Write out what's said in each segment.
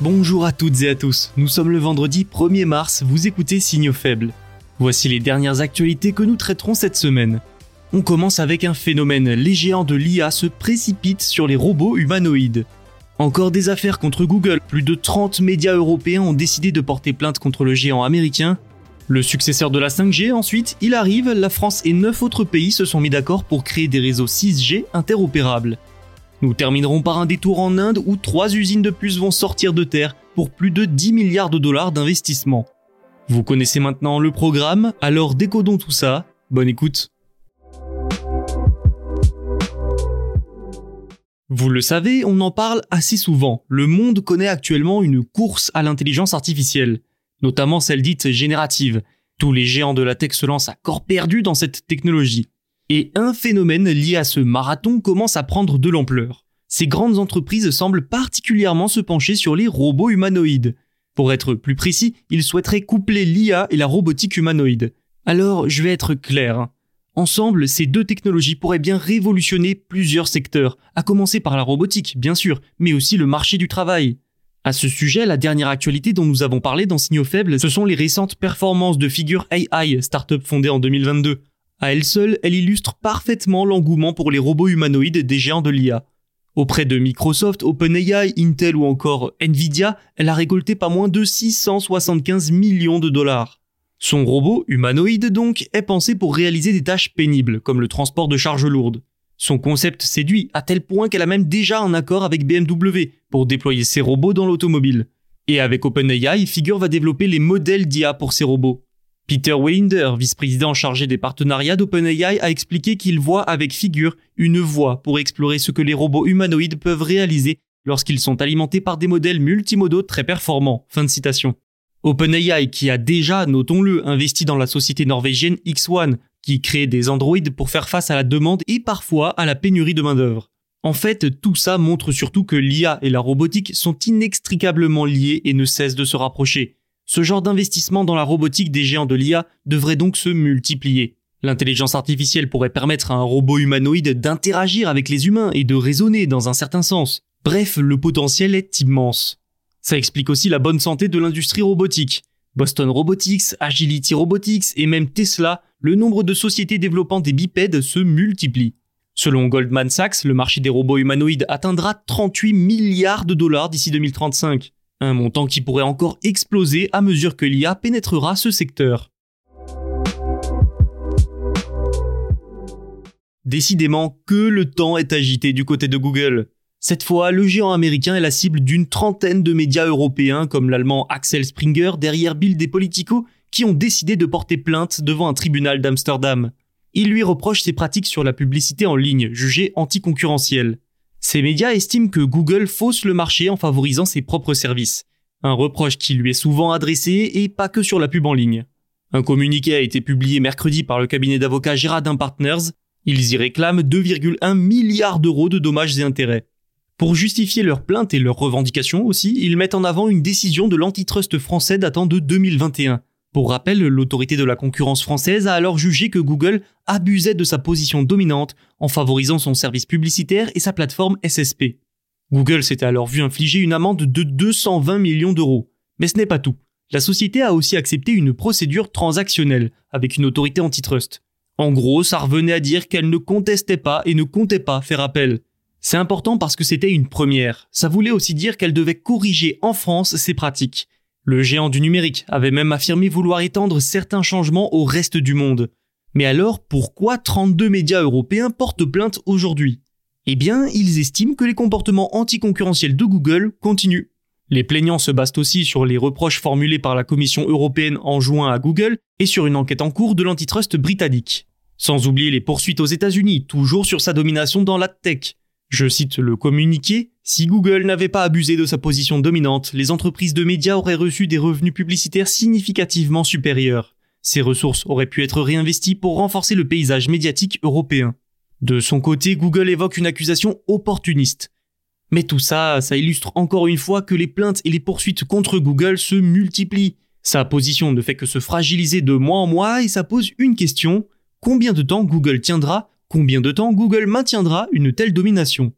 Bonjour à toutes et à tous, nous sommes le vendredi 1er mars, vous écoutez Signaux faibles. Voici les dernières actualités que nous traiterons cette semaine. On commence avec un phénomène, les géants de l'IA se précipitent sur les robots humanoïdes. Encore des affaires contre Google, plus de 30 médias européens ont décidé de porter plainte contre le géant américain. Le successeur de la 5G ensuite, il arrive, la France et 9 autres pays se sont mis d'accord pour créer des réseaux 6G interopérables. Nous terminerons par un détour en Inde où trois usines de plus vont sortir de terre pour plus de 10 milliards de dollars d'investissement. Vous connaissez maintenant le programme, alors décodons tout ça. Bonne écoute. Vous le savez, on en parle assez souvent. Le monde connaît actuellement une course à l'intelligence artificielle, notamment celle dite générative. Tous les géants de la tech se lancent à corps perdu dans cette technologie. Et un phénomène lié à ce marathon commence à prendre de l'ampleur. Ces grandes entreprises semblent particulièrement se pencher sur les robots humanoïdes. Pour être plus précis, ils souhaiteraient coupler l'IA et la robotique humanoïde. Alors, je vais être clair. Ensemble, ces deux technologies pourraient bien révolutionner plusieurs secteurs, à commencer par la robotique, bien sûr, mais aussi le marché du travail. À ce sujet, la dernière actualité dont nous avons parlé dans Signaux Faibles, ce sont les récentes performances de Figure AI, startup fondée en 2022. À elle seule, elle illustre parfaitement l'engouement pour les robots humanoïdes des géants de l'IA. Auprès de Microsoft, OpenAI, Intel ou encore Nvidia, elle a récolté pas moins de 675 millions de dollars. Son robot, humanoïde donc, est pensé pour réaliser des tâches pénibles, comme le transport de charges lourdes. Son concept séduit à tel point qu'elle a même déjà un accord avec BMW pour déployer ses robots dans l'automobile. Et avec OpenAI, Figure va développer les modèles d'IA pour ses robots. Peter Welinder, vice-président chargé des partenariats d'OpenAI, a expliqué qu'il voit avec Figure une voie pour explorer ce que les robots humanoïdes peuvent réaliser lorsqu'ils sont alimentés par des modèles multimodaux très performants. Fin de citation. OpenAI qui a déjà, notons-le, investi dans la société norvégienne X1, qui crée des androïdes pour faire face à la demande et parfois à la pénurie de main-d'œuvre. En fait, tout ça montre surtout que l'IA et la robotique sont inextricablement liés et ne cessent de se rapprocher. Ce genre d'investissement dans la robotique des géants de l'IA devrait donc se multiplier. L'intelligence artificielle pourrait permettre à un robot humanoïde d'interagir avec les humains et de raisonner dans un certain sens. Bref, le potentiel est immense. Ça explique aussi la bonne santé de l'industrie robotique. Boston Robotics, Agility Robotics et même Tesla, le nombre de sociétés développant des bipèdes se multiplie. Selon Goldman Sachs, le marché des robots humanoïdes atteindra 38 milliards de dollars d'ici 2035, un montant qui pourrait encore exploser à mesure que l'IA pénétrera ce secteur. Décidément que le temps est agité du côté de Google. Cette fois, le géant américain est la cible d'une trentaine de médias européens comme l'allemand Axel Springer derrière Bild et Politico qui ont décidé de porter plainte devant un tribunal d'Amsterdam. Il lui reproche ses pratiques sur la publicité en ligne, jugées anticoncurrentielles. Ces médias estiment que Google fausse le marché en favorisant ses propres services. Un reproche qui lui est souvent adressé et pas que sur la pub en ligne. Un communiqué a été publié mercredi par le cabinet d'avocats Girardin Partners. Ils y réclament 2,1 milliards d'euros de dommages et intérêts. Pour justifier leurs plaintes et leurs revendications aussi, ils mettent en avant une décision de l'antitrust français datant de 2021. Pour rappel, l'autorité de la concurrence française a alors jugé que Google abusait de sa position dominante en favorisant son service publicitaire et sa plateforme SSP. Google s'était alors vu infliger une amende de 220 millions d'euros. Mais ce n'est pas tout. La société a aussi accepté une procédure transactionnelle avec une autorité antitrust. En gros, ça revenait à dire qu'elle ne contestait pas et ne comptait pas faire appel. C'est important parce que c'était une première. Ça voulait aussi dire qu'elle devait corriger en France ses pratiques. Le géant du numérique avait même affirmé vouloir étendre certains changements au reste du monde. Mais alors, pourquoi 32 médias européens portent plainte aujourd'hui? Eh bien, ils estiment que les comportements anticoncurrentiels de Google continuent. Les plaignants se basent aussi sur les reproches formulés par la Commission européenne en juin à Google et sur une enquête en cours de l'antitrust britannique. Sans oublier les poursuites aux États-Unis, toujours sur sa domination dans la tech. Je cite le communiqué, si Google n'avait pas abusé de sa position dominante, les entreprises de médias auraient reçu des revenus publicitaires significativement supérieurs. Ces ressources auraient pu être réinvesties pour renforcer le paysage médiatique européen. De son côté, Google évoque une accusation opportuniste. Mais tout ça, ça illustre encore une fois que les plaintes et les poursuites contre Google se multiplient. Sa position ne fait que se fragiliser de mois en mois et ça pose une question. Combien de temps Google tiendra? Combien de temps Google maintiendra une telle domination?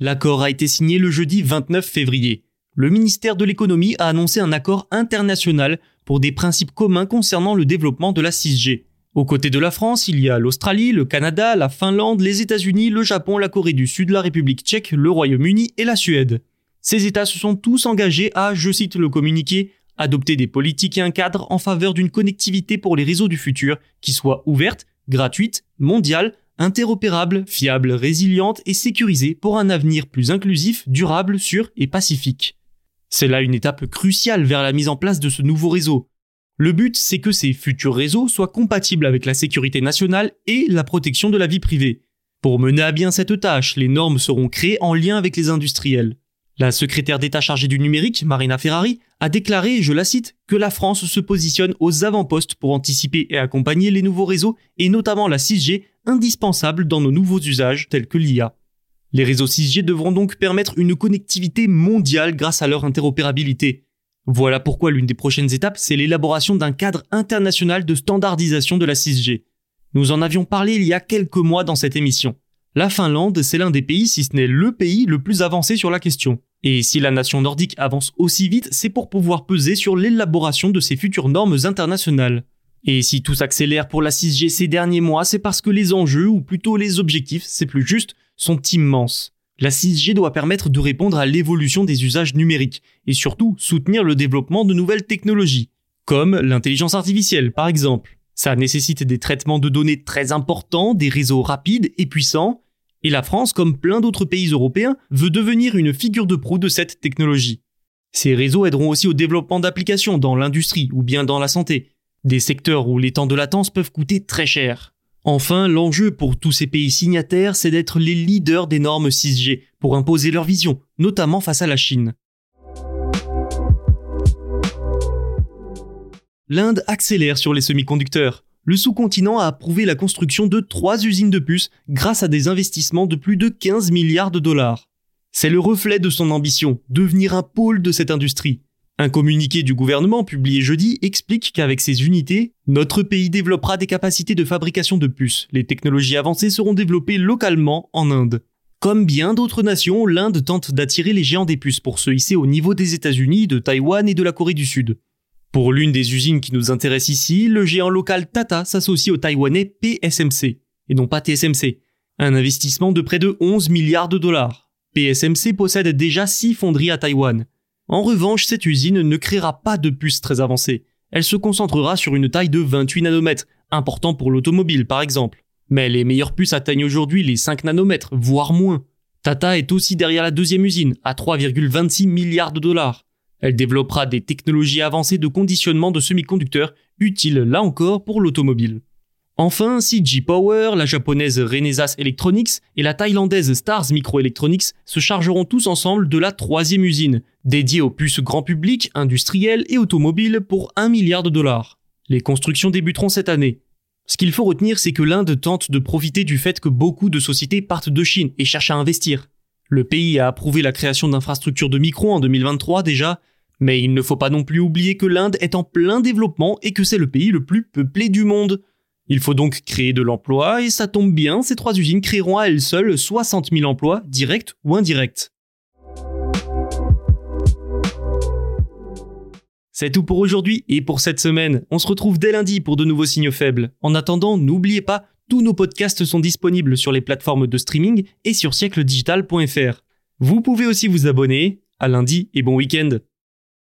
L'accord a été signé le jeudi 29 février. Le ministère de l'économie a annoncé un accord international pour des principes communs concernant le développement de la 6G. Aux côtés de la France, il y a l'Australie, le Canada, la Finlande, les États-Unis, le Japon, la Corée du Sud, la République tchèque, le Royaume-Uni et la Suède. Ces États se sont tous engagés à, je cite le communiqué, adopter des politiques et un cadre en faveur d'une connectivité pour les réseaux du futur qui soit ouverte, gratuite, mondiale, interopérable, fiable, résiliente et sécurisée pour un avenir plus inclusif, durable, sûr et pacifique. C'est là une étape cruciale vers la mise en place de ce nouveau réseau. Le but, c'est que ces futurs réseaux soient compatibles avec la sécurité nationale et la protection de la vie privée. Pour mener à bien cette tâche, les normes seront créées en lien avec les industriels. La secrétaire d'État chargée du numérique, Marina Ferrari, a déclaré, je la cite, que la France se positionne aux avant-postes pour anticiper et accompagner les nouveaux réseaux et notamment la 6G indispensable dans nos nouveaux usages tels que l'IA. Les réseaux 6G devront donc permettre une connectivité mondiale grâce à leur interopérabilité. Voilà pourquoi l'une des prochaines étapes, c'est l'élaboration d'un cadre international de standardisation de la 6G. Nous en avions parlé il y a quelques mois dans cette émission. La Finlande, c'est l'un des pays, si ce n'est le pays, le plus avancé sur la question. Et si la nation nordique avance aussi vite, c'est pour pouvoir peser sur l'élaboration de ces futures normes internationales. Et si tout s'accélère pour la 6G ces derniers mois, c'est parce que les enjeux, ou plutôt les objectifs, c'est plus juste, sont immenses. La 6G doit permettre de répondre à l'évolution des usages numériques, et surtout soutenir le développement de nouvelles technologies, comme l'intelligence artificielle par exemple. Ça nécessite des traitements de données très importants, des réseaux rapides et puissants, et la France, comme plein d'autres pays européens, veut devenir une figure de proue de cette technologie. Ces réseaux aideront aussi au développement d'applications dans l'industrie ou bien dans la santé, des secteurs où les temps de latence peuvent coûter très cher. Enfin, l'enjeu pour tous ces pays signataires, c'est d'être les leaders des normes 6G pour imposer leur vision, notamment face à la Chine. L'Inde accélère sur les semi-conducteurs le sous-continent a approuvé la construction de trois usines de puces grâce à des investissements de plus de 15 milliards de dollars. C'est le reflet de son ambition, devenir un pôle de cette industrie. Un communiqué du gouvernement publié jeudi explique qu'avec ces unités, notre pays développera des capacités de fabrication de puces. Les technologies avancées seront développées localement en Inde. Comme bien d'autres nations, l'Inde tente d'attirer les géants des puces pour se hisser au niveau des États-Unis, de Taïwan et de la Corée du Sud. Pour l'une des usines qui nous intéresse ici, le géant local Tata s'associe au taïwanais PSMC, et non pas TSMC. Un investissement de près de 11 milliards de dollars. PSMC possède déjà 6 fonderies à Taïwan. En revanche, cette usine ne créera pas de puces très avancées. Elle se concentrera sur une taille de 28 nanomètres, important pour l'automobile par exemple. Mais les meilleures puces atteignent aujourd'hui les 5 nanomètres, voire moins. Tata est aussi derrière la deuxième usine, à 3,26 milliards de dollars. Elle développera des technologies avancées de conditionnement de semi-conducteurs utiles là encore pour l'automobile. Enfin, CG Power, la japonaise Renesas Electronics et la thaïlandaise Stars Microelectronics se chargeront tous ensemble de la troisième usine, dédiée aux puces grand public, industrielles et automobiles pour 1 milliard de dollars. Les constructions débuteront cette année. Ce qu'il faut retenir, c'est que l'Inde tente de profiter du fait que beaucoup de sociétés partent de Chine et cherchent à investir. Le pays a approuvé la création d'infrastructures de micro en 2023 déjà, mais il ne faut pas non plus oublier que l'Inde est en plein développement et que c'est le pays le plus peuplé du monde. Il faut donc créer de l'emploi et ça tombe bien, ces trois usines créeront à elles seules 60 000 emplois, directs ou indirects. C'est tout pour aujourd'hui et pour cette semaine. On se retrouve dès lundi pour de nouveaux signaux faibles. En attendant, n'oubliez pas, tous nos podcasts sont disponibles sur les plateformes de streaming et sur siècledigital.fr. Vous pouvez aussi vous abonner. À lundi et bon week-end.